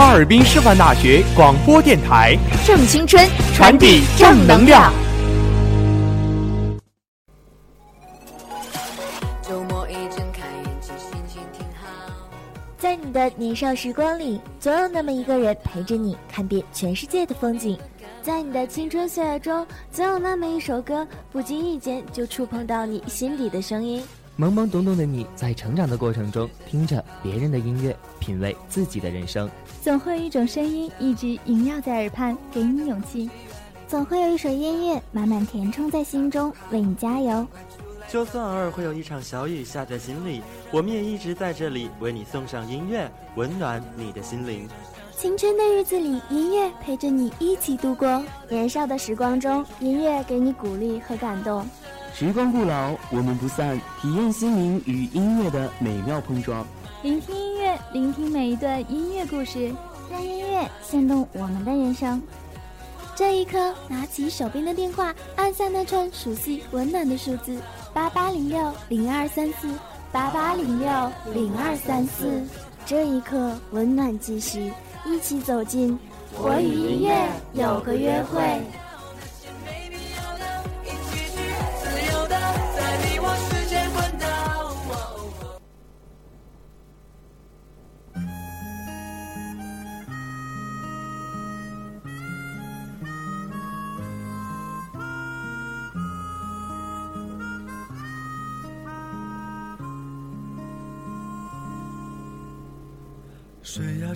哈尔滨师范大学广播电台，正青春，传递正能量。在你的年少时光里，总有那么一个人陪着你看遍全世界的风景；在你的青春岁月中，总有那么一首歌，不经意间就触碰到你心底的声音。懵懵懂懂的你在成长的过程中，听着别人的音乐，品味自己的人生。总会有一种声音一直萦绕在耳畔，给你勇气；总会有一首音乐满满填充在心中，为你加油。就算偶尔会有一场小雨下在心里，我们也一直在这里为你送上音乐，温暖你的心灵。青春的日子里，音乐陪着你一起度过年少的时光中，音乐给你鼓励和感动。时光不老，我们不散。体验心灵与音乐的美妙碰撞，聆听音乐，聆听每一段音乐故事，让音乐牵动我们的人生。这一刻，拿起手边的电话，按下那串熟悉温暖的数字：八八零六零二三四，八八零六零二三四。这一刻，温暖继续，一起走进我与音乐有个约会。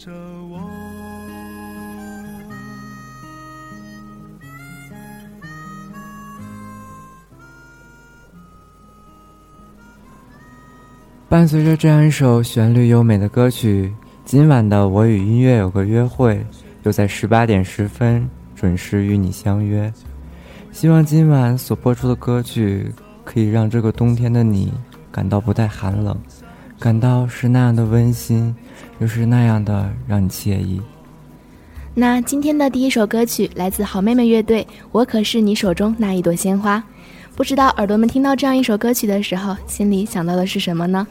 着我？伴随着这样一首旋律优美的歌曲，今晚的我与音乐有个约会，又在十八点十分准时与你相约。希望今晚所播出的歌曲可以让这个冬天的你感到不太寒冷，感到是那样的温馨，又是那样的让你惬意。那今天的第一首歌曲来自好妹妹乐队，《我可是你手中那一朵鲜花》。不知道耳朵们听到这样一首歌曲的时候，心里想到的是什么呢？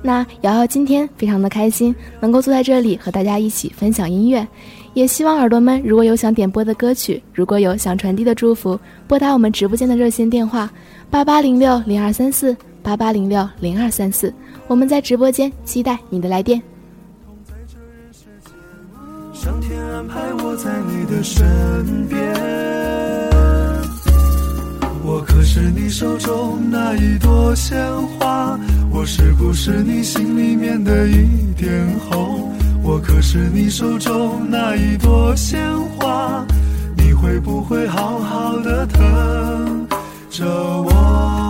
那瑶瑶今天非常的开心，能够坐在这里和大家一起分享音乐。也希望耳朵们如果有想点播的歌曲，如果有想传递的祝福，拨打我们直播间的热线电话八八零六零二三四八八零六零二三四。我们在直播间期待你的来电。上天安排我在你的身边，我可是你手中那一朵鲜花，我是不是你心里面的一点红？我可是你手中那一朵鲜花，你会不会好好的疼着我？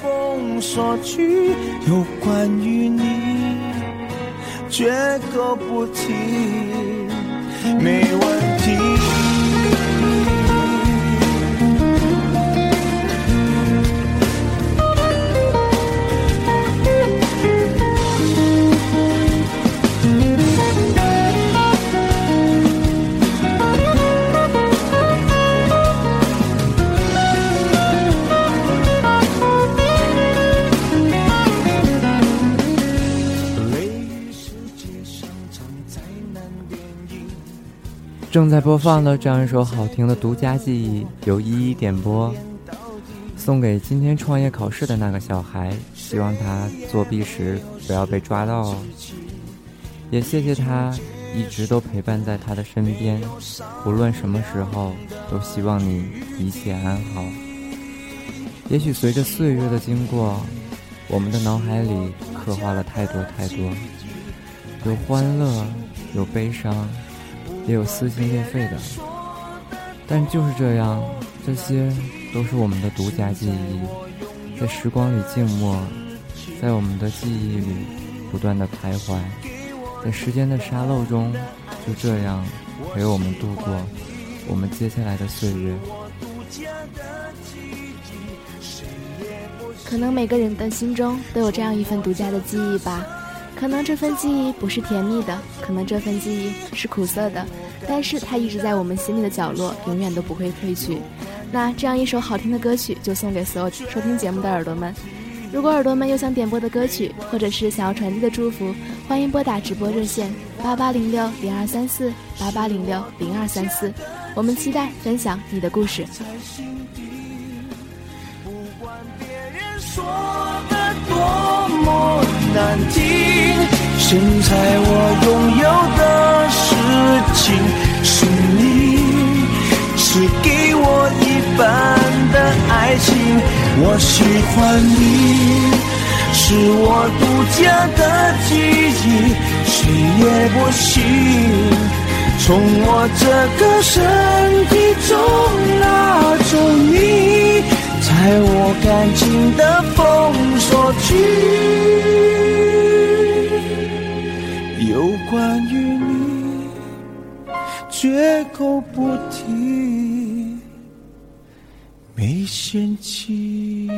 风说去，有关于你，绝口不提，没问题。正在播放的这样一首好听的独家记忆，由依依点播，送给今天创业考试的那个小孩，希望他作弊时不要被抓到哦。也谢谢他一直都陪伴在他的身边，无论什么时候都希望你一切安好。也许随着岁月的经过，我们的脑海里刻画了太多太多，有欢乐，有悲伤，也有撕心裂肺的。但就是这样，这些都是我们的独家记忆，在时光里静默，在我们的记忆里不断的徘徊，在时间的沙漏中，就这样陪我们度过我们接下来的岁月。可能每个人的心中都有这样一份独家的记忆吧，可能这份记忆不是甜蜜的，可能这份记忆是苦涩的，但是它一直在我们心里的角落，永远都不会褪去。那这样一首好听的歌曲，就送给所有收听节目的耳朵们。如果耳朵们有想点播的歌曲，或者是想要传递的祝福，欢迎拨打直播热线八八零六零二三四八八零六零二三四，我们期待分享你的故事。说的多么难听，现在我拥有的事情是你是给我一半的爱情，我喜欢你，是我独家的记忆，谁也不行从我这个身体中拿走你。在我感情的封锁区，有关于你，绝口不提，没嫌弃。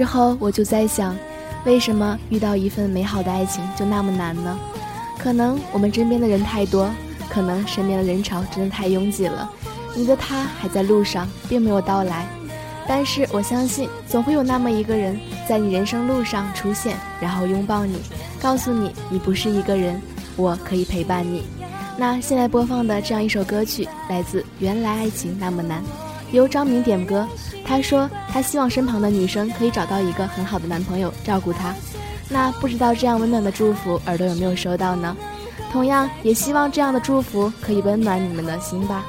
时候我就在想，为什么遇到一份美好的爱情就那么难呢？可能我们身边的人太多，可能身边的人潮真的太拥挤了。你的他还在路上，并没有到来。但是我相信，总会有那么一个人在你人生路上出现，然后拥抱你，告诉你你不是一个人，我可以陪伴你。那现在播放的这样一首歌曲，来自《原来爱情那么难》，由张明点歌。他说：“他希望身旁的女生可以找到一个很好的男朋友照顾她。那不知道这样温暖的祝福，耳朵有没有收到呢？同样，也希望这样的祝福可以温暖你们的心吧。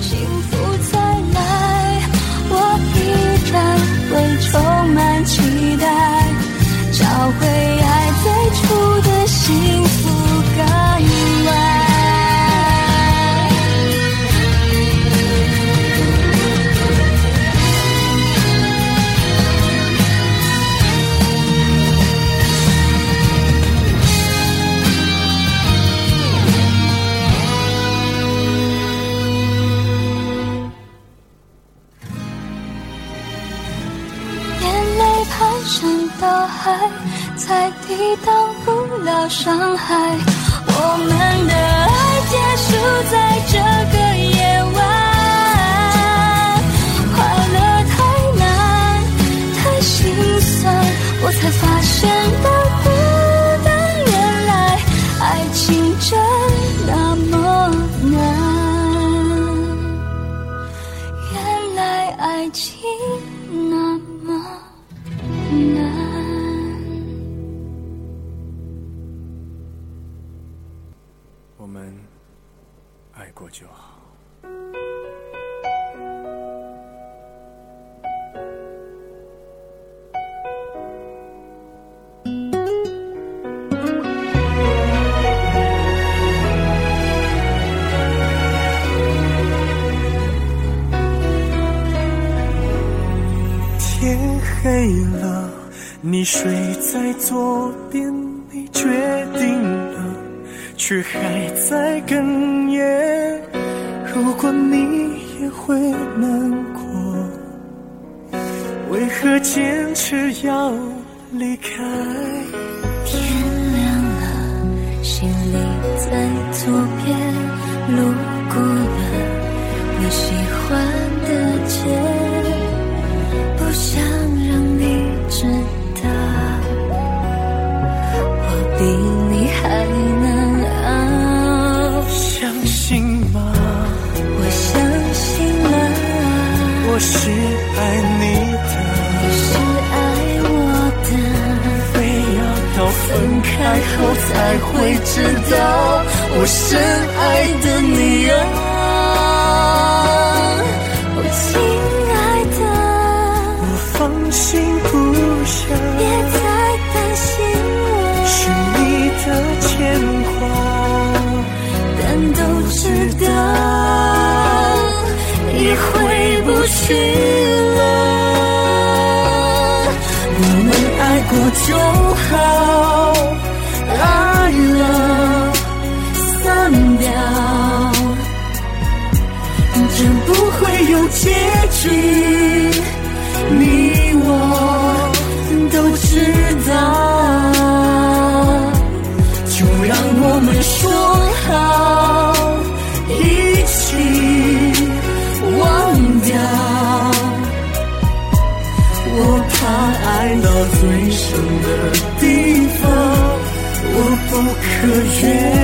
幸福再来，我依然会充满期待，找回爱最初的幸福感山倒海，才抵挡不了伤害。我们的爱结束在这个夜晚，快乐太难，太心酸，我才发现你睡在左边，你决定了。却还在哽咽。如果你也会难过，为何坚持要离开？是爱你的，是爱我的。非要到分开后才会知道，我深爱的你啊，我，亲爱的，我放心不下，别再担心我。是你的牵挂，但都知道也回去了。我们爱过就好，爱了散掉，真不会有结局，个月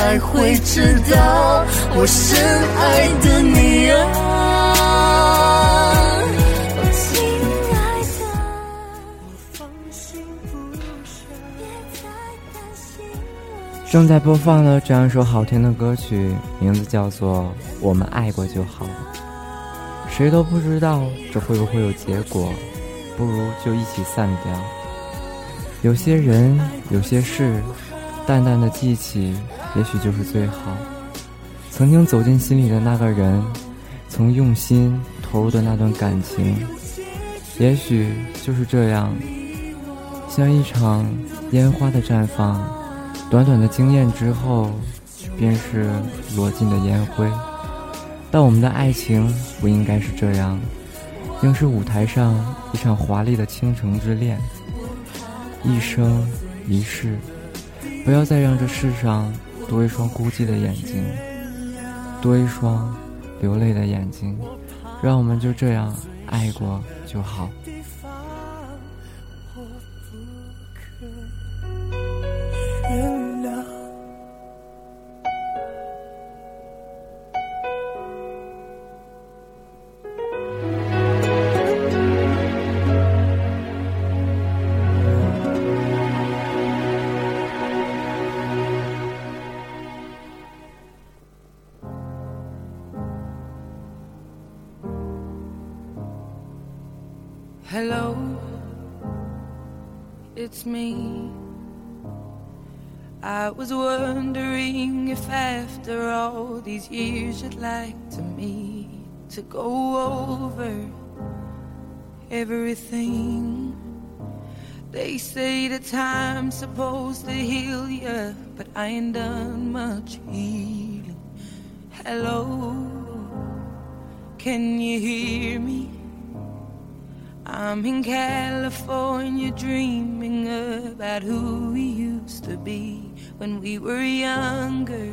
才会知道，我深爱的你啊，正在播放了这样一首好听的歌曲，名字叫做《我们爱过就好》。谁都不知道这会不会有结果，不如就一起散掉。有些人，有些事，淡淡的记起，也许就是最好。曾经走进心里的那个人，曾用心投入的那段感情，也许就是这样，像一场烟花的绽放，短短的惊艳之后，便是落尽的烟灰。但我们的爱情不应该是这样，应是舞台上一场华丽的倾城之恋。一生一世，不要再让这世上多一双孤寂的眼睛，多一双流泪的眼睛，让我们就这样爱过就好。These years you'd like to me to go over everything. They say the time's supposed to heal you, but I ain't done much healing. Hello, can you hear me? I'm in California dreaming about who we used to be when we were younger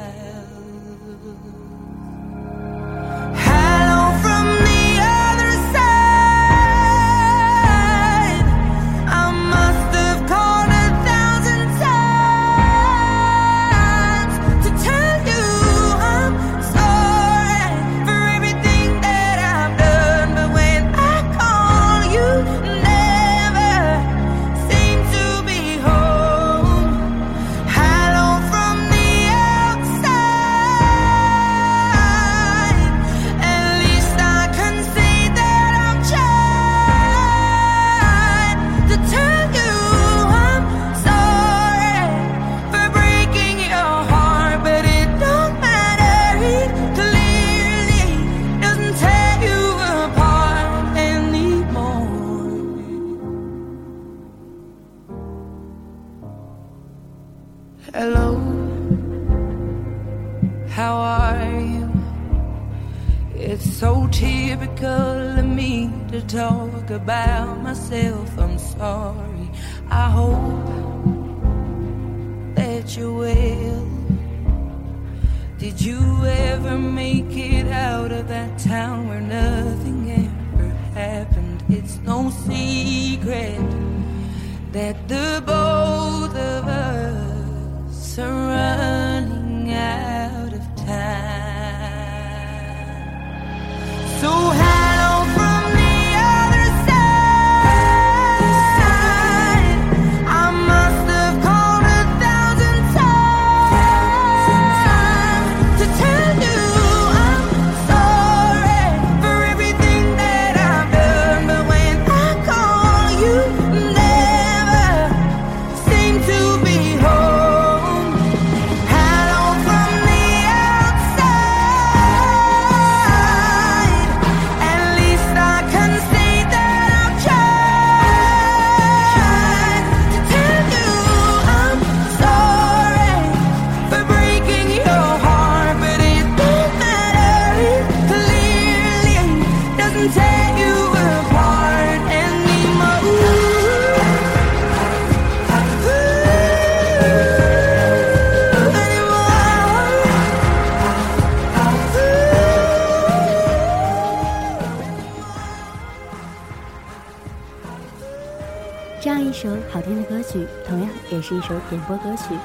这样一首好听的歌曲，同样也是一首点播歌曲。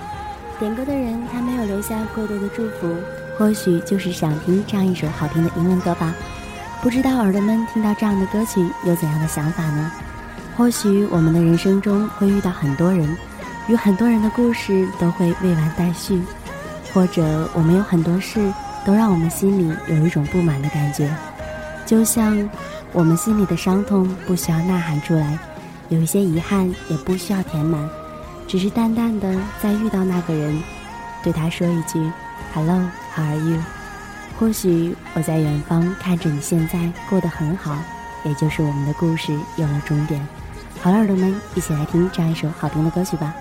点歌的人他没有留下过多的祝福，或许就是想听这样一首好听的英文歌吧。不知道耳朵们听到这样的歌曲有怎样的想法呢？或许我们的人生中会遇到很多人，与很多人的故事都会未完待续，或者我们有很多事都让我们心里有一种不满的感觉，就像我们心里的伤痛不需要呐喊出来。有一些遗憾也不需要填满，只是淡淡的在遇到那个人，对他说一句 “Hello, how are you？” 或许我在远方看着你现在过得很好，也就是我们的故事有了终点。好了，耳朵们，一起来听这样一首好听的歌曲吧。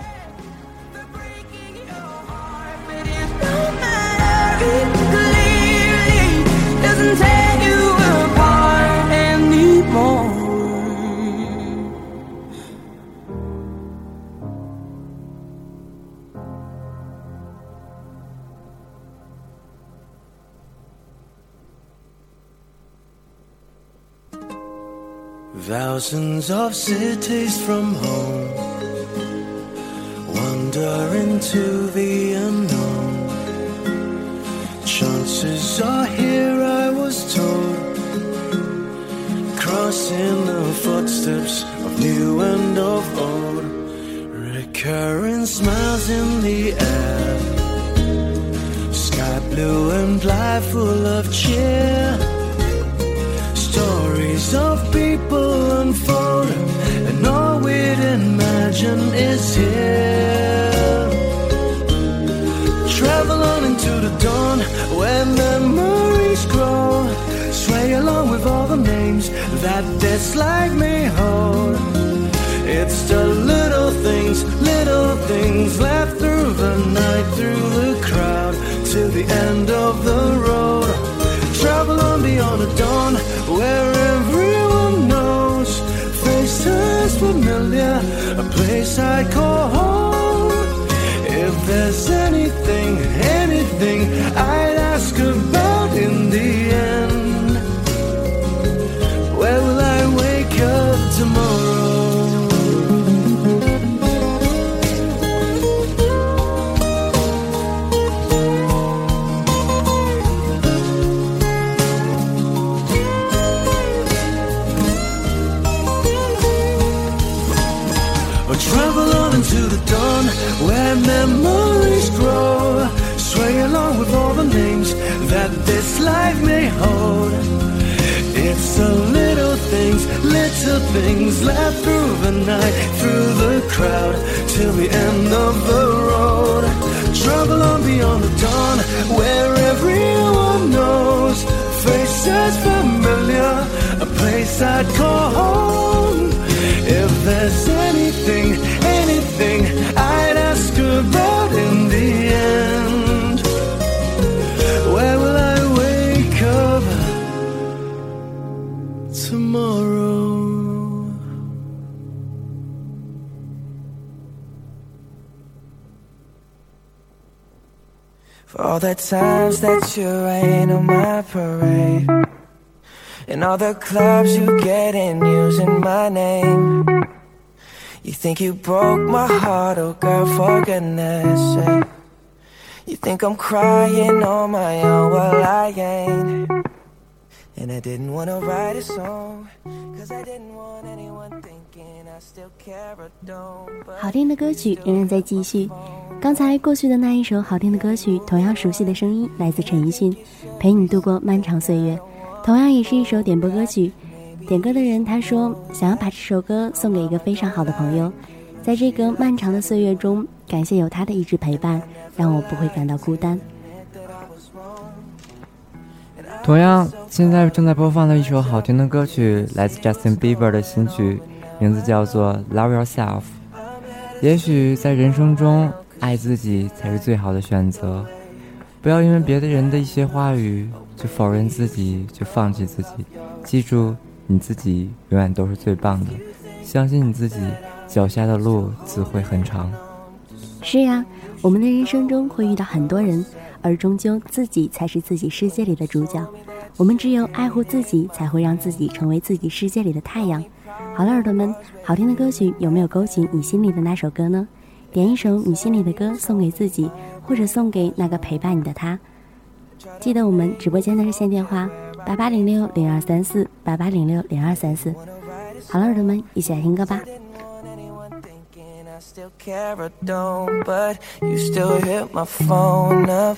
Thousands of cities from home wander into the unknown. Chances are here, I was told, crossing the footsteps of new and of old. Recurring smiles in the air, sky blue and life full of cheer is here. Travel on into the dawn the memories grow. Sway along with all the names that this life may hold. It's the little things, little things left through the night, through the crowd, to the end of the road. Travel on beyond the dawn where familiar, a place I call home. If there's anything, anything I'd life may hold. It's the little things, little things left through the night, through the crowd, till the end of the road. Travel on beyond the dawn where everyone knows. Faces familiar, a place I'd call home. If there's anything, anything all the times that you rain on my parade. And all the clubs you get in using my name. You think you broke my heart, oh girl, for goodness sake. You think I'm crying on my own, well I ain't. And I didn't wanna write a song Cause I didn't want anyone 好听的歌曲仍然在继续。刚才过去的那一首好听的歌曲，同样熟悉的声音来自陈奕迅，《陪你度过漫长岁月》，同样也是一首点播歌曲。点歌的人他说想要把这首歌送给一个非常好的朋友，在这个漫长的岁月中，感谢有他的一直陪伴，让我不会感到孤单。同样，现在正在播放的一首好听的歌曲，来自 Justin Bieber 的新曲，名字叫做《Love Yourself》。也许在人生中，爱自己才是最好的选择。不要因为别的人的一些话语就否认自己，就放弃自己。记住，你自己永远都是最棒的。相信你自己，脚下的路自会很长。是呀，我们的人生中会遇到很多人，而终究自己才是自己世界里的主角。我们只有爱护自己，才会让自己成为自己世界里的太阳。好了，耳朵们，好听的歌曲有没有勾起你心里的那首歌呢？点一首你心里的歌送给自己，或者送给那个陪伴你的他。记得我们直播间的热线电话：八八零六零二三四八八零六零二三四。好了，耳朵们，一起来听歌吧。I still care or don't, but you still hit my phone up.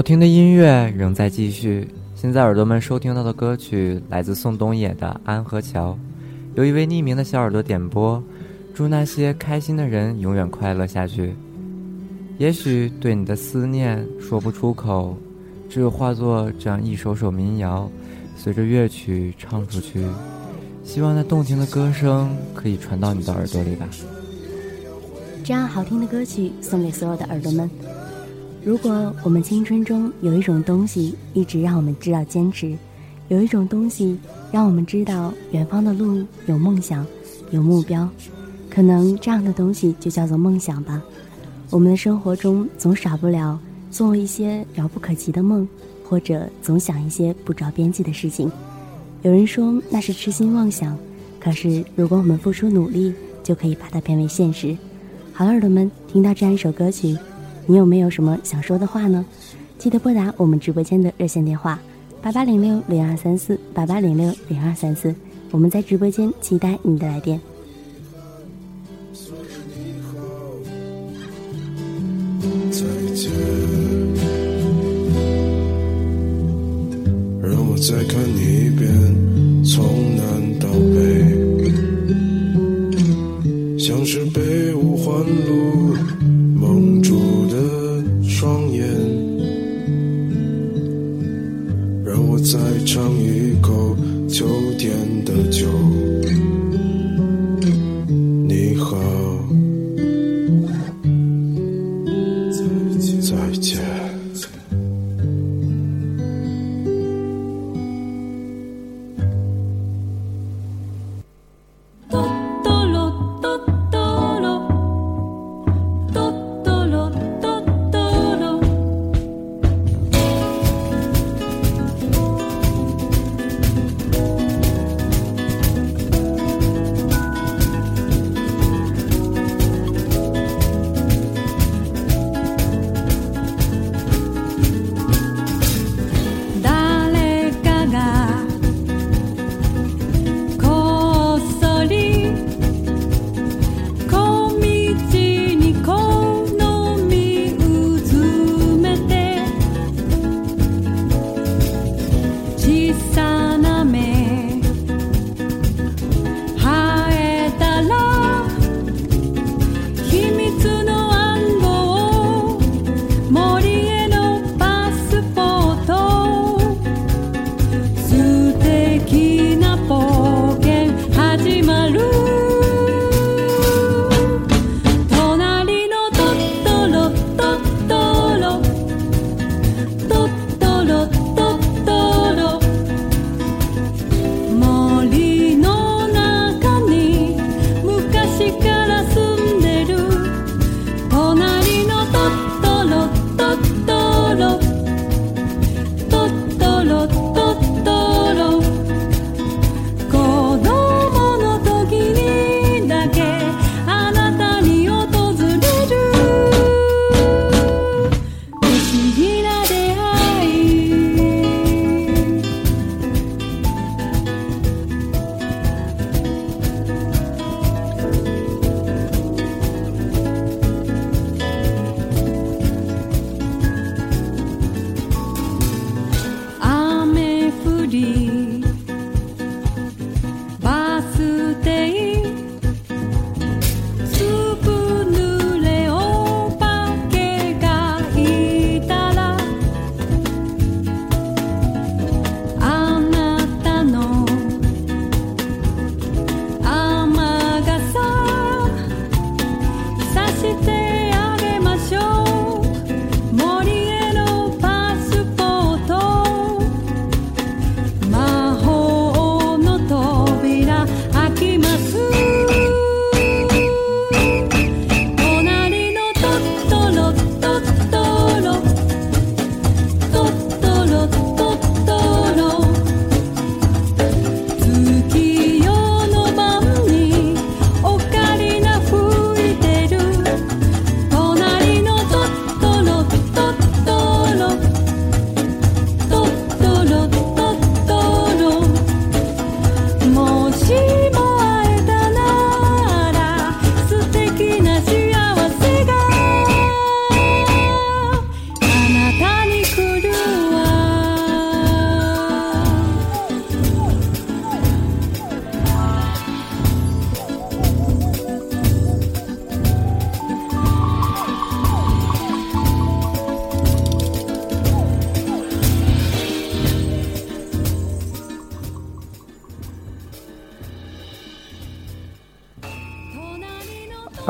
好听的音乐仍在继续。现在耳朵们收听到的歌曲来自宋冬野的《安河桥》，有一位匿名的小耳朵点播，祝那些开心的人永远快乐下去。也许对你的思念说不出口，只有化作这样一首首民谣，随着乐曲唱出去。希望那动听的歌声可以传到你的耳朵里吧。这样好听的歌曲送给所有的耳朵们。如果我们青春中有一种东西一直让我们知道坚持，有一种东西让我们知道远方的路有梦想，有目标。可能这样的东西就叫做梦想吧。我们的生活中总少不了做一些遥不可及的梦，或者总想一些不着边际的事情。有人说那是痴心妄想，可是如果我们付出努力，就可以把它变为现实。好，耳朵们，听到这样一首歌曲，你有没有什么想说的话呢？记得拨打我们直播间的热线电话八八零六零二三四八八零六零二三四，我们在直播间期待你的来电。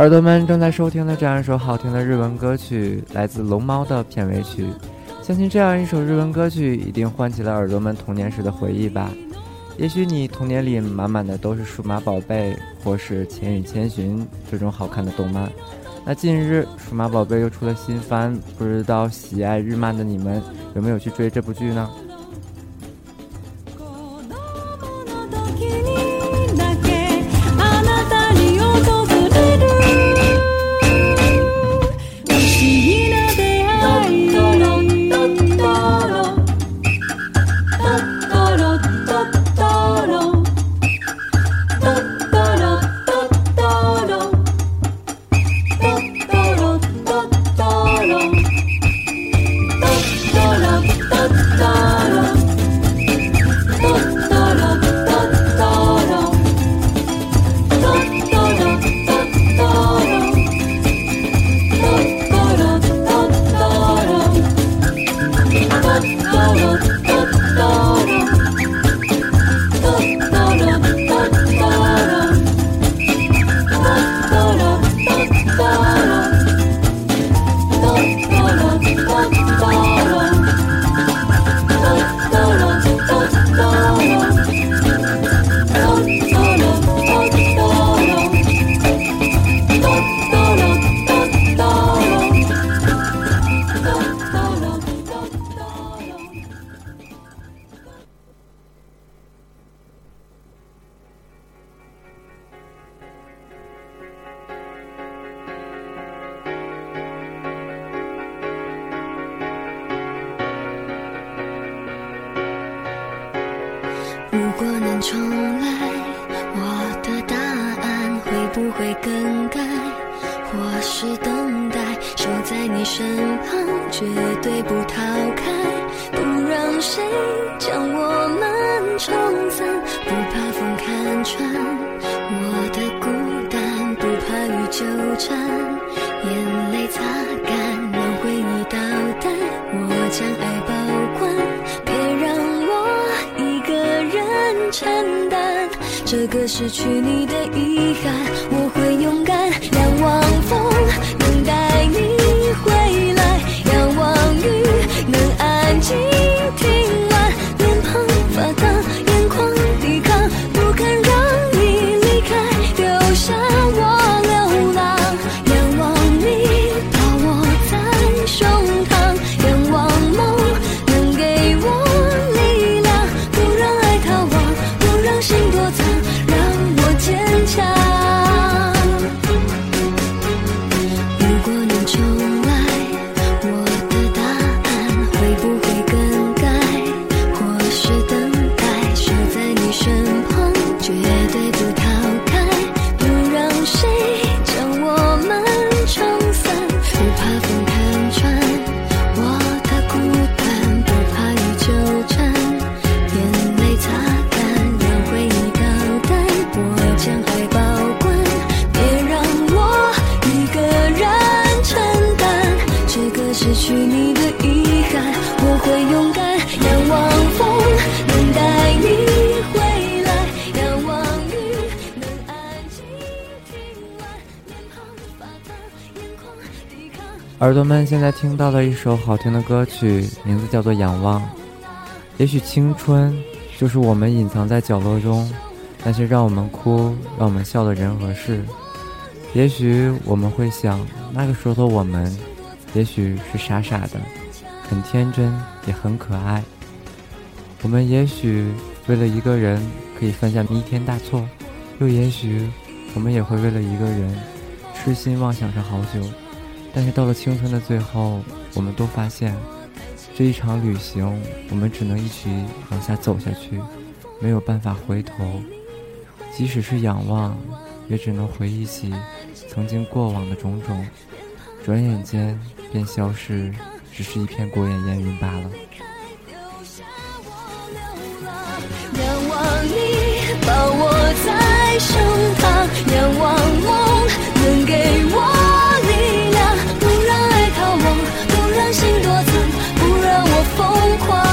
耳朵们正在收听的这样一首好听的日文歌曲，来自《龙猫》的片尾曲。相信这样一首日文歌曲一定唤起了耳朵们童年时的回忆吧。也许你童年里满满的都是数码宝贝或是千与千寻这种好看的动漫。那近日数码宝贝又出了新番，不知道喜爱日漫的你们有没有去追这部剧呢？耳朵们现在听到的一首好听的歌曲，名字叫做《仰望》。也许青春就是我们隐藏在角落中那些让我们哭、让我们笑的人和事。也许我们会想，那个时候的我们，也许是傻傻的，很天真，也很可爱。我们也许为了一个人可以犯下弥天大错，又也许我们也会为了一个人痴心妄想上好久。但是到了青春的最后，我们都发现，这一场旅行，我们只能一起往下走下去，没有办法回头。即使是仰望，也只能回忆起曾经过往的种种，转眼间便消失，只是一片过眼烟云罢了。仰望你抱我在胸膛，仰望梦能给我心多疼，不让我疯狂。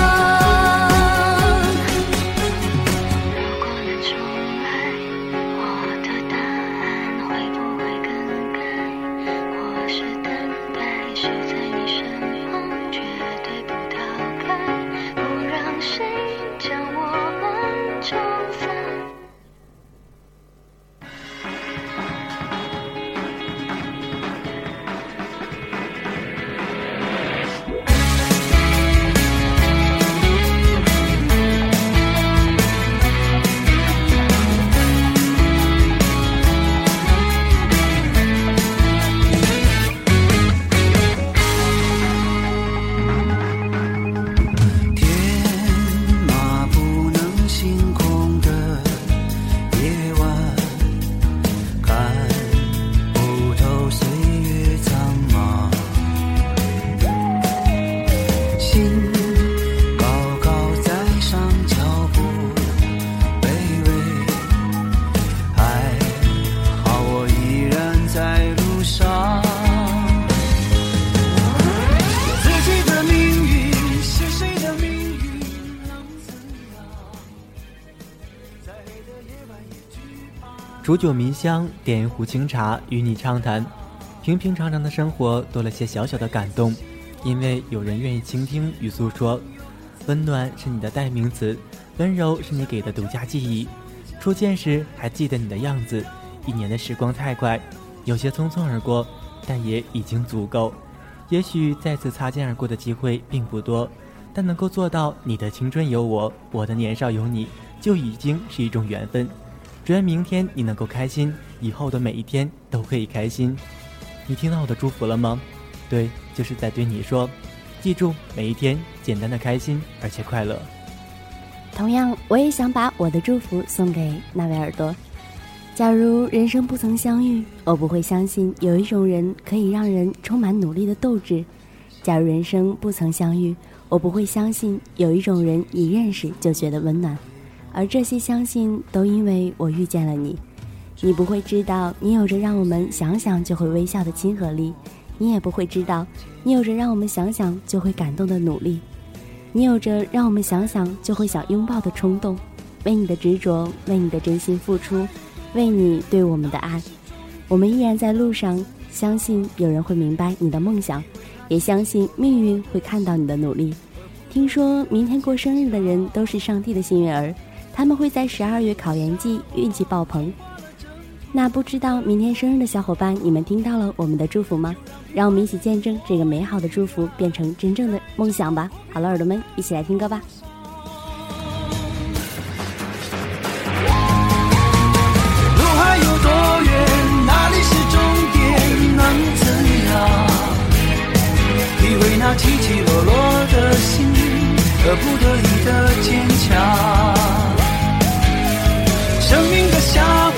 煮酒迷香，点一壶清茶，与你畅谈。平平常常的生活多了些小小的感动，因为有人愿意倾听与诉说。温暖是你的代名词，温柔是你给的独家记忆。初见时还记得你的样子，一年的时光太快，有些匆匆而过，但也已经足够。也许再次擦肩而过的机会并不多，但能够做到你的青春有我，我的年少有你，就已经是一种缘分。只愿明天你能够开心，以后的每一天都可以开心。你听到我的祝福了吗？对，就是在对你说，记住每一天简单的开心而且快乐。同样，我也想把我的祝福送给那位耳朵。假如人生不曾相遇，我不会相信有一种人可以让人充满努力的斗志。假如人生不曾相遇，我不会相信有一种人一认识就觉得温暖。而这些相信，都因为我遇见了你。你不会知道，你有着让我们想想就会微笑的亲和力；你也不会知道，你有着让我们想想就会感动的努力；你有着让我们想想就会想拥抱的冲动。为你的执着，为你的真心付出，为你对我们的爱，我们依然在路上。相信有人会明白你的梦想，也相信命运会看到你的努力。听说明天过生日的人都是上帝的幸运儿。他们会在十二月考研季运气爆棚。那不知道明天生日的小伙伴，你们听到了我们的祝福吗？让我们一起见证这个美好的祝福变成真正的梦想吧！好了，耳朵们，一起来听歌吧。路还有多远？哪里是终点？能怎样？体会那起起落落的心，和不得已的坚强。生命的笑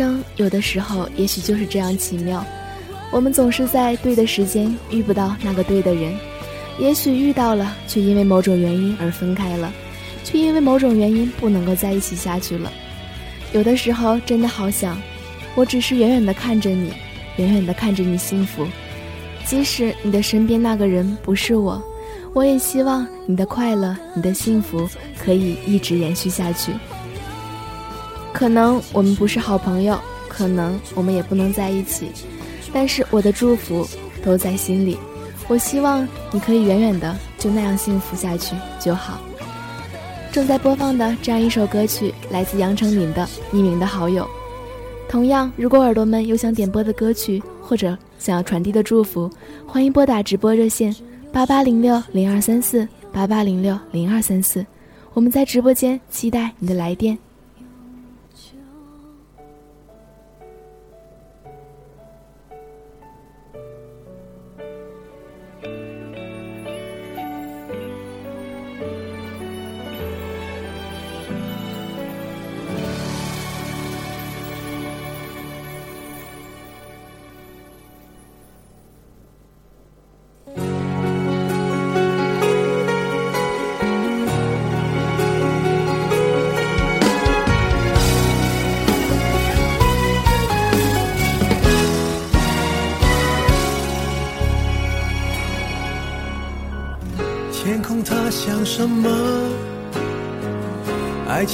生有的时候也许就是这样奇妙，我们总是在对的时间遇不到那个对的人，也许遇到了，却因为某种原因而分开了，却因为某种原因不能够在一起下去了。有的时候真的好想，我只是远远的看着你，远远的看着你幸福，即使你的身边那个人不是我，我也希望你的快乐、你的幸福可以一直延续下去。可能我们不是好朋友，可能我们也不能在一起，但是我的祝福都在心里。我希望你可以远远的就那样幸福下去就好。正在播放的这样一首歌曲来自杨丞琳的《匿名的好友》。同样，如果耳朵们有想点播的歌曲或者想要传递的祝福，欢迎拨打直播热线八八零六零二三四八八零六零二三四。我们在直播间期待你的来电。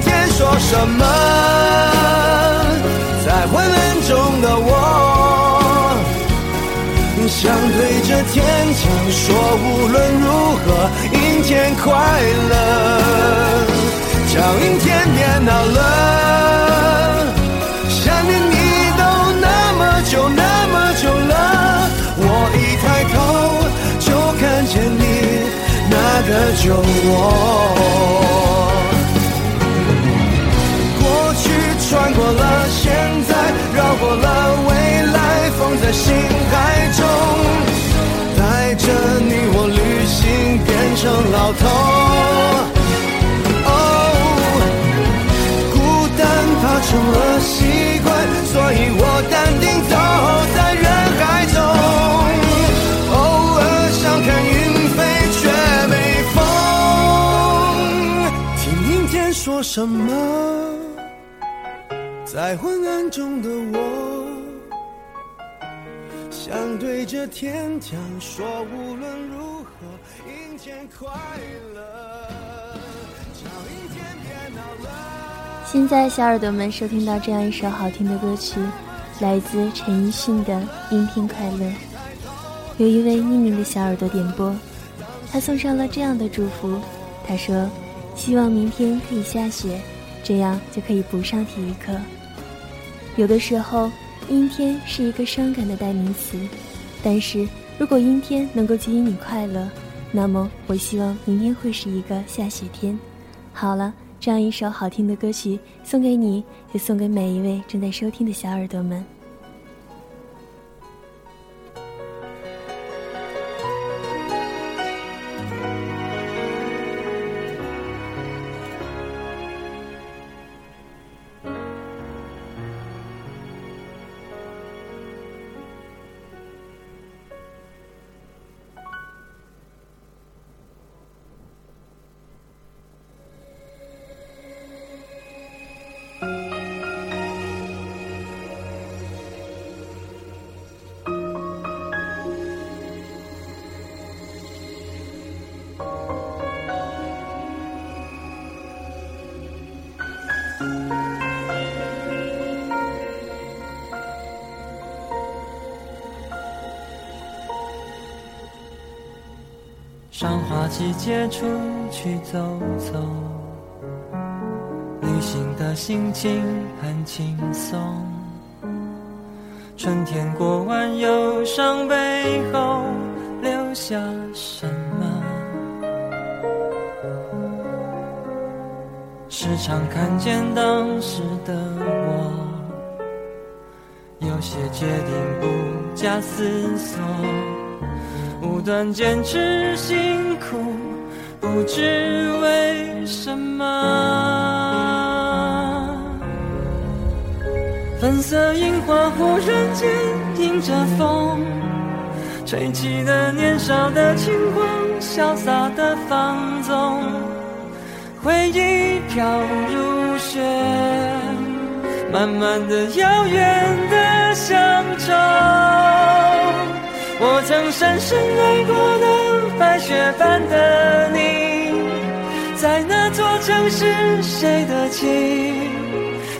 天说什么，在昏暗中的我。想对着天讲说，无论如何，阴天快乐，叫阴天别闹了。想念你都那么久那么久了，我一抬头就看见你那个酒窝。穿过了现在，绕过了未来，放在心海中，带着你我旅行，变成老头。哦，孤单怕成了习惯，所以我淡定走在人海中。偶尔想看云飞，却没风。听阴天说什么？在昏暗中的我，想对着天讲说，无论如何，阴天快乐，现在，小耳朵们收听到这样一首好听的歌曲，来自陈奕迅的《阴天快乐》。有一位匿名的小耳朵点播，他送上了这样的祝福。他说：“希望明天可以下雪，这样就可以不上体育课。”有的时候，阴天是一个伤感的代名词，但是如果阴天能够给予你快乐，那么我希望明天会是一个下雪天。好了，这样一首好听的歌曲送给你，也送给每一位正在收听的小耳朵们。季节出去走走，旅行的心情很轻松。春天过完忧伤背后留下什么？时常看见当时的我，有些决定不假思索。不断坚持辛苦，不知为什么。粉色樱花忽然间迎着风，吹起了年少的轻狂，潇洒的放纵。回忆飘如雪，慢慢的遥远的乡愁。我曾深深爱过的白雪般的你，在那座城市，谁的情？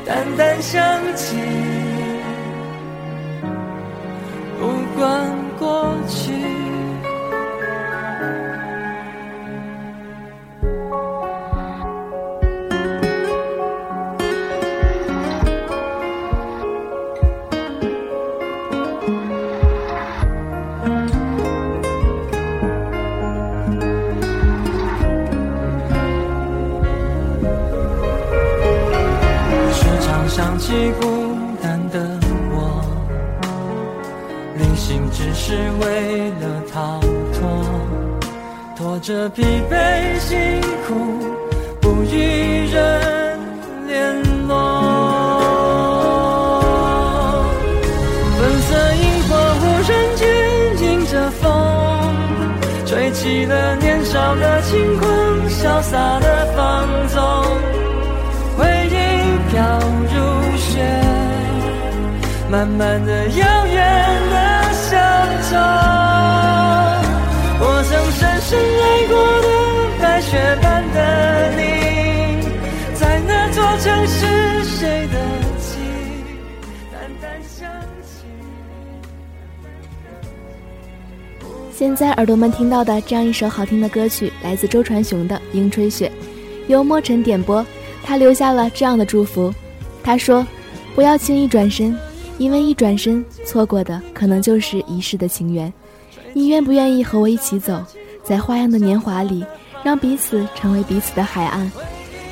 淡淡想起，想起孤单的我，旅行只是为了逃脱，拖着疲惫辛苦，不与人联络。粉色樱花忽然间迎着风，吹起了年少的轻狂，潇洒的慢慢的遥远的乡愁。我曾深深爱过的白雪般的你，在那座城市，谁的情淡淡想起。现在耳朵们听到的这样一首好听的歌曲，来自周传雄的《樱吹雪》，由莫尘点播。他留下了这样的祝福，他说：“不要轻易转身，因为一转身，错过的可能就是一世的情缘。你愿不愿意和我一起走，在花样的年华里，让彼此成为彼此的海岸？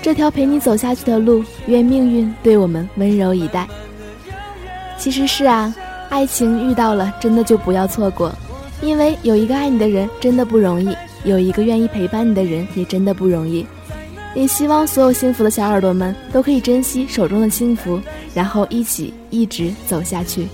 这条陪你走下去的路，愿命运对我们温柔以待。”其实是啊，爱情遇到了，真的就不要错过，因为有一个爱你的人真的不容易，有一个愿意陪伴你的人也真的不容易。也希望所有幸福的小耳朵们都可以珍惜手中的幸福，然后一起一直走下去。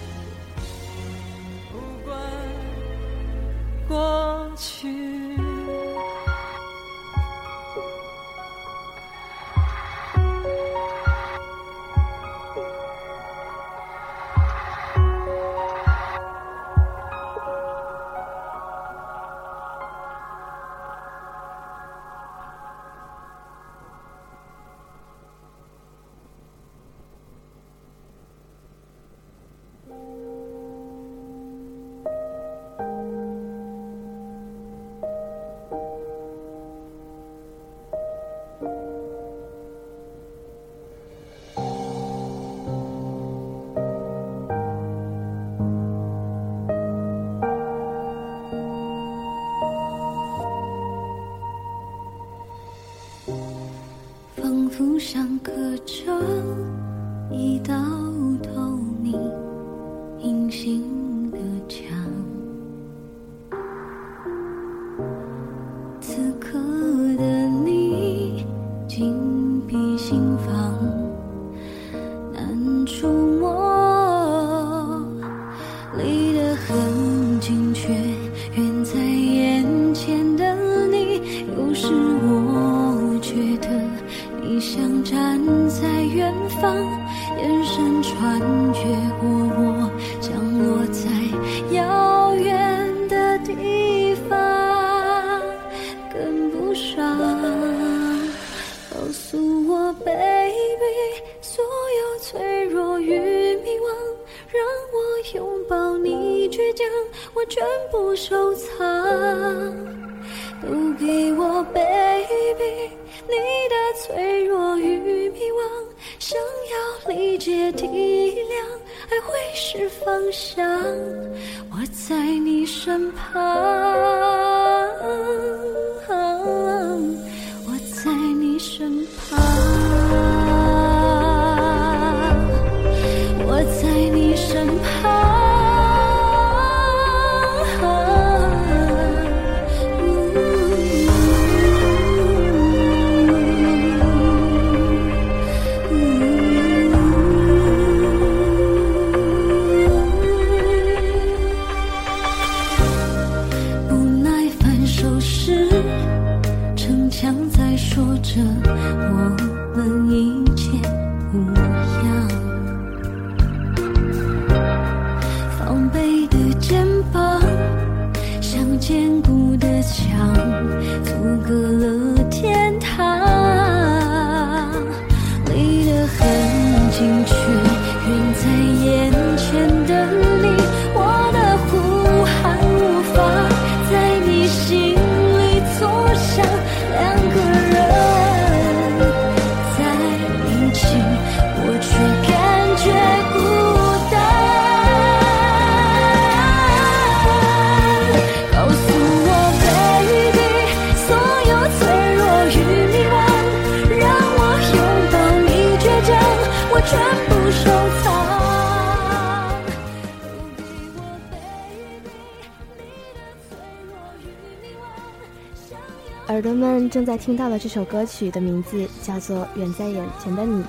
在听到的这首歌曲的名字叫做《远在眼前的你》，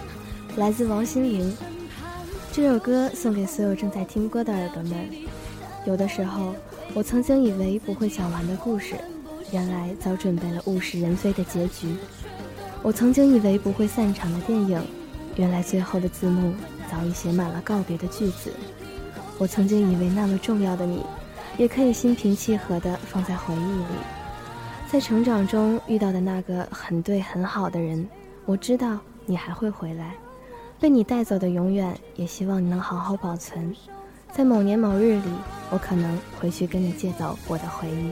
来自王心凌。这首歌送给所有正在听歌的耳朵们。有的时候，我曾经以为不会讲完的故事，原来早准备了物是人非的结局；我曾经以为不会散场的电影，原来最后的字幕早已写满了告别的句子；我曾经以为那么重要的你，也可以心平气和地放在回忆里。在成长中遇到的那个很对很好的人，我知道你还会回来。被你带走的永远，也希望你能好好保存。在某年某日里，我可能回去跟你借走我的回忆。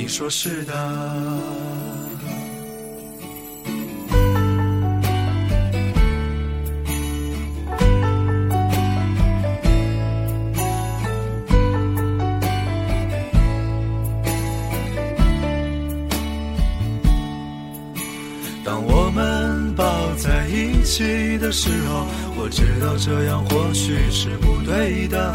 你说是的。当我们抱在一起的时候，我知道这样或许是不对的，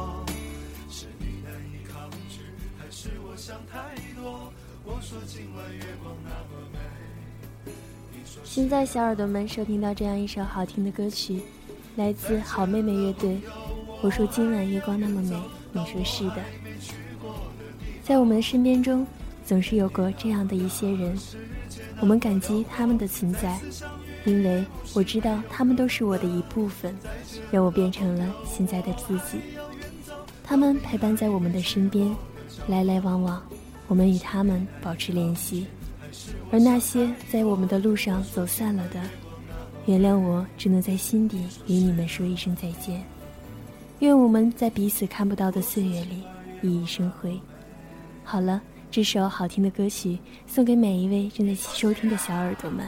现在，小耳朵们收听到这样一首好听的歌曲，来自好妹妹乐队。我说今晚月光那么美，你说是的。在我们的身边中，总是有过这样的一些人，我们感激他们的存在，因为我知道他们都是我的一部分，让我变成了现在的自己。他们陪伴在我们的身边，来来往往，我们与他们保持联系。而那些在我们的路上走散了的，原谅我只能在心底与你们说一声再见。愿我们在彼此看不到的岁月里熠熠生辉。好了，这首好听的歌曲送给每一位正在收听的小耳朵们。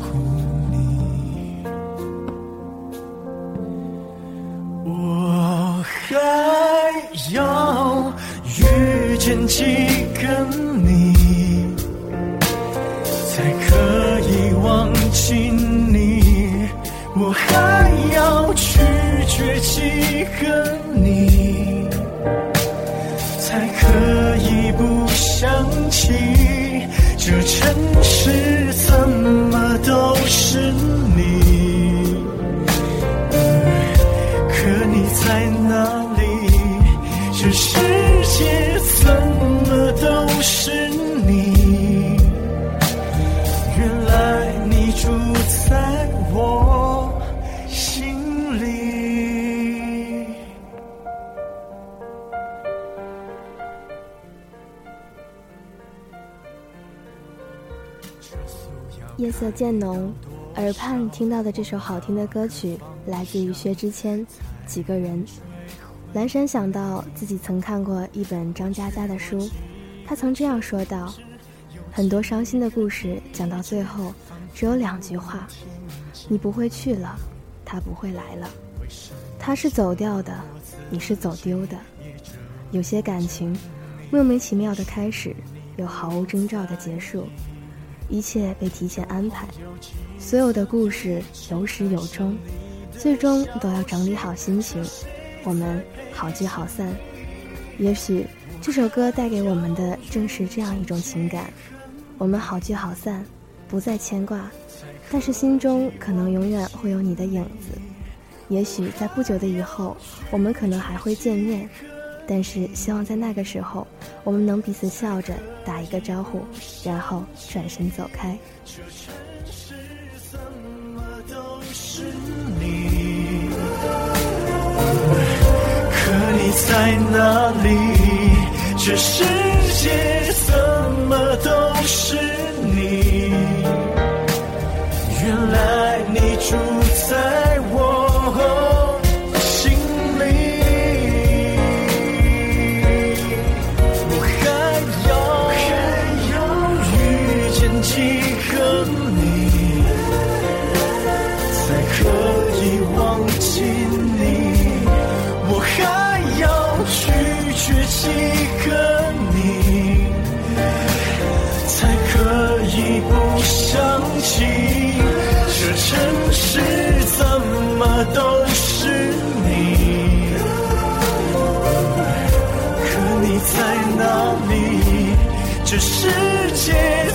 遇见几个你，才可以忘记你？我还要去绝几个色渐浓，耳畔听到的这首好听的歌曲来自于薛之谦，《几个人》。蓝山想到自己曾看过一本张嘉佳的书，他曾这样说道：“很多伤心的故事讲到最后，只有两句话：你不会去了，他不会来了。他是走掉的，你是走丢的。有些感情，莫名其妙的开始，又毫无征兆的结束。”一切被提前安排，所有的故事有始有终，最终都要整理好心情，我们好聚好散。也许这首歌带给我们的正是这样一种情感：我们好聚好散，不再牵挂，但是心中可能永远会有你的影子。也许在不久的以后，我们可能还会见面。但是，希望在那个时候，我们能彼此笑着打一个招呼，然后转身走开。可你在哪里？这世界怎么都是你？原来你住在界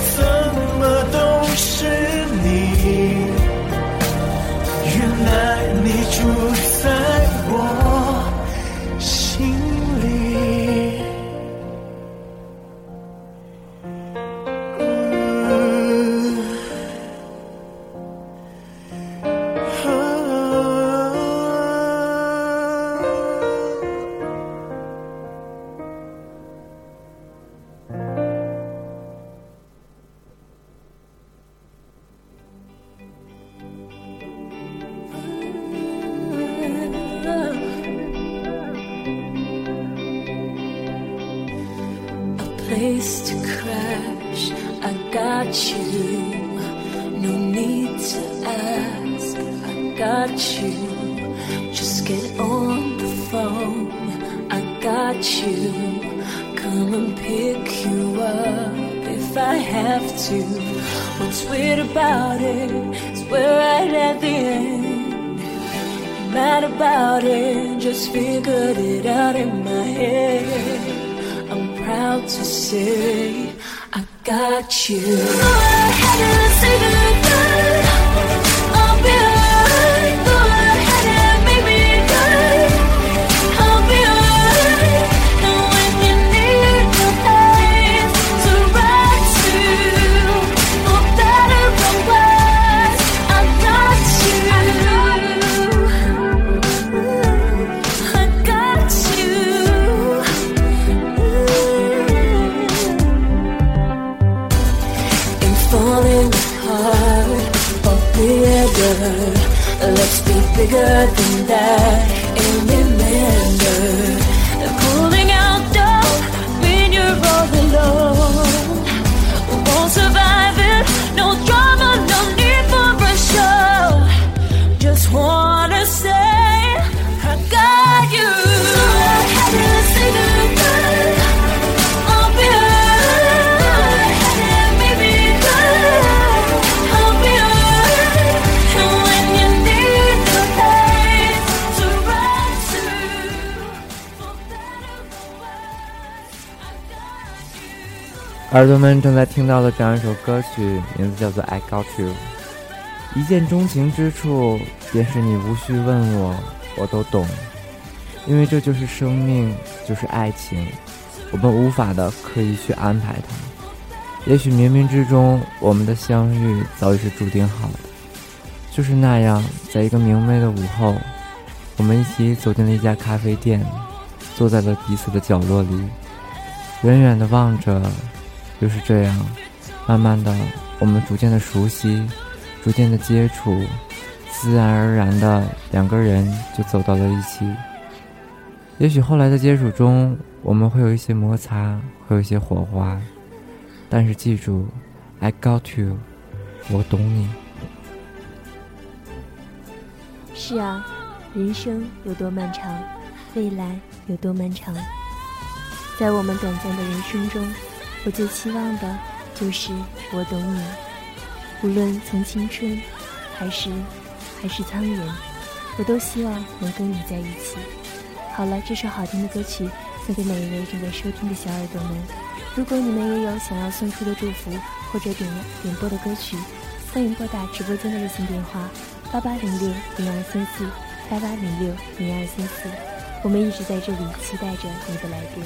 耳朵们正在听到的这样一首歌曲，名字叫做《I Got You》。一见钟情之处，便是你无需问我，我都懂，因为这就是生命，就是爱情，我们无法的刻意去安排它。也许冥冥之中，我们的相遇早已是注定好的。就是那样，在一个明媚的午后，我们一起走进了一家咖啡店，坐在了彼此的角落里，远远的望着，就是这样，慢慢的，我们逐渐的熟悉，逐渐的接触，自然而然的两个人就走到了一起。也许后来的接触中，我们会有一些摩擦，会有一些火花，但是记住，I got you，我懂你。是啊，人生有多漫长，未来有多漫长。在我们短暂的人生中，我最期望的就是我懂你。无论从青春，还是还是苍颜，我都希望能跟你在一起。好了，这首好听的歌曲送给每一位正在收听的小耳朵们。如果你们也有想要送出的祝福或者点点播的歌曲，欢迎拨打直播间的热线电话八八零六零二三四八八零六零二三四。我们一直在这里期待着你的来电。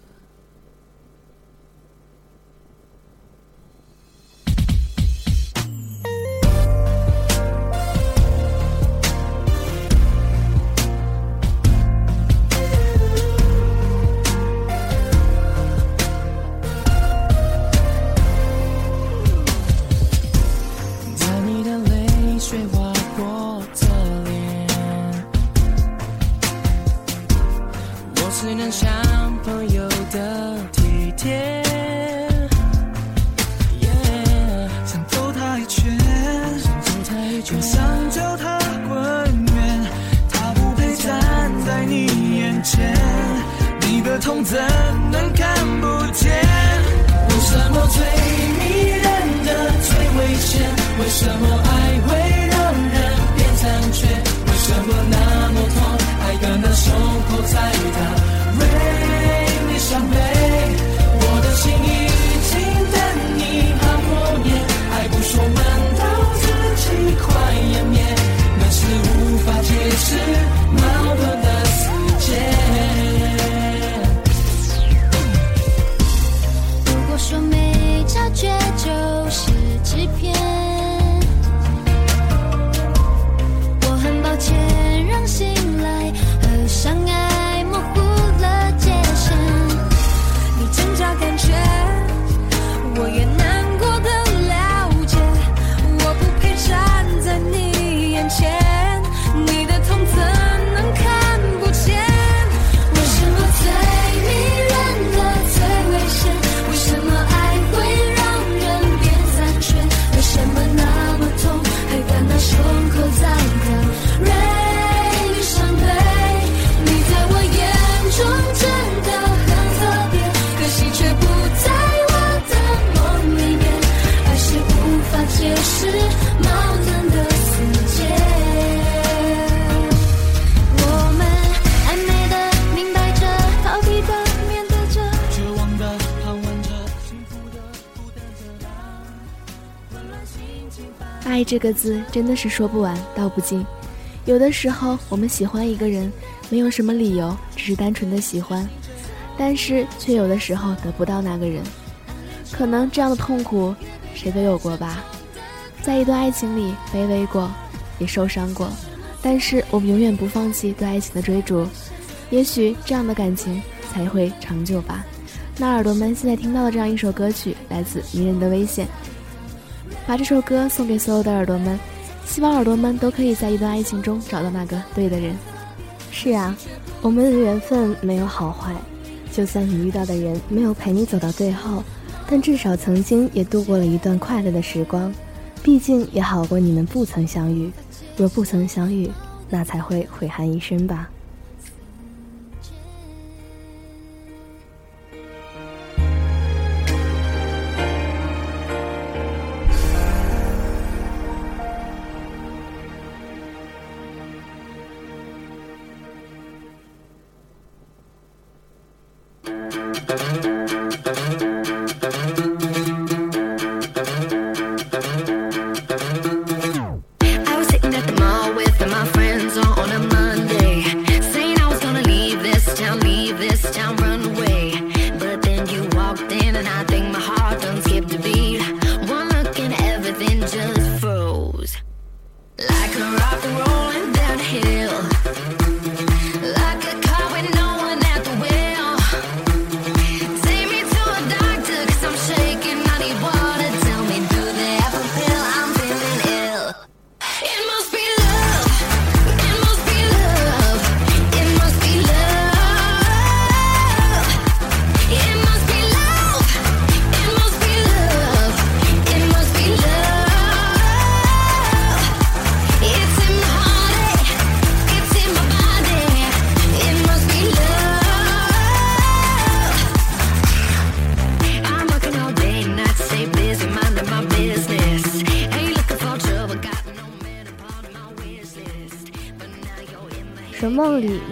这个字真的是说不完道不尽。有的时候，我们喜欢一个人，没有什么理由，只是单纯的喜欢，但是却有的时候得不到那个人。可能这样的痛苦，谁都有过吧。在一段爱情里卑微过，也受伤过，但是我们永远不放弃对爱情的追逐。也许这样的感情才会长久吧。那耳朵们现在听到的这样一首歌曲，来自迷人的危险。把这首歌送给所有的耳朵们，希望耳朵们都可以在一段爱情中找到那个对的人。是啊，我们的缘分没有好坏，就算你遇到的人没有陪你走到最后，但至少曾经也度过了一段快乐的时光。毕竟也好过你们不曾相遇。若不曾相遇，那才会悔憾一生吧。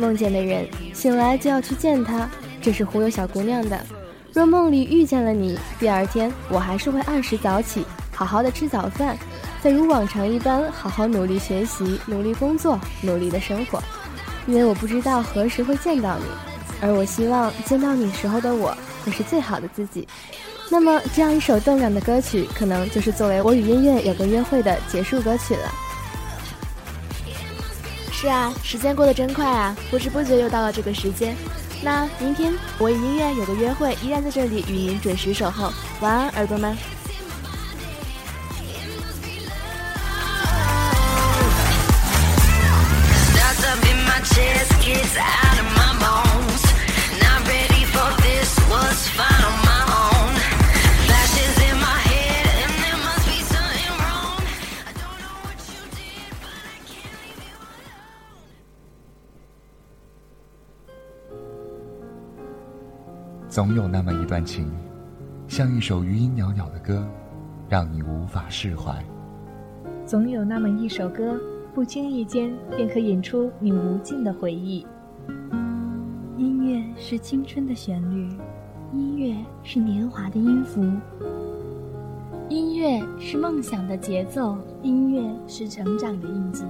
梦见的人，醒来就要去见他，这是忽悠小姑娘的。若梦里遇见了你，第二天我还是会按时早起，好好的吃早饭，再如往常一般好好努力学习，努力工作，努力的生活。因为我不知道何时会见到你，而我希望见到你时候的我会是最好的自己。那么，这样一首动感的歌曲，可能就是作为我与音乐有个约会的结束歌曲了。是啊，时间过得真快啊，不知不觉又到了这个时间。那明天我与音乐有个约会，依然在这里与您准时守候。晚安，耳朵们。总有那么一段情，像一首余音袅袅的歌，让你无法释怀。总有那么一首歌，不经意间便可引出你无尽的回忆。音乐是青春的旋律，音乐是年华的音符，音乐是梦想的节奏，音乐是成长的印记。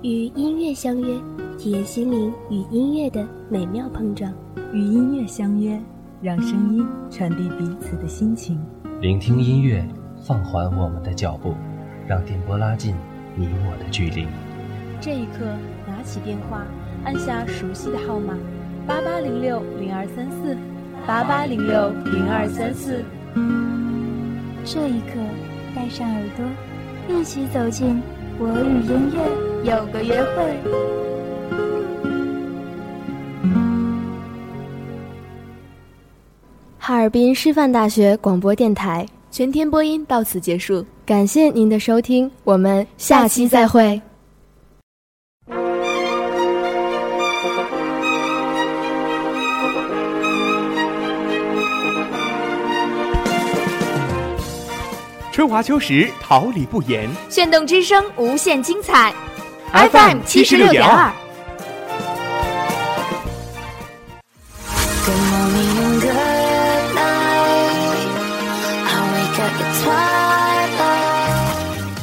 与音乐相约，体验心灵与音乐的美妙碰撞。与音乐相约，让声音传递彼此的心情。聆听音乐，放缓我们的脚步，让电波拉近你我的距离。这一刻，拿起电话，按下熟悉的号码，八八零六零二三四，八八零六零二三四。这一刻，带上耳朵，一起走进我与音乐有个约会。哈尔滨师范大学广播电台全天播音到此结束，感谢您的收听，我们下期再会。春华秋实，桃李不言。炫动之声，无限精彩。FM 七十六点二。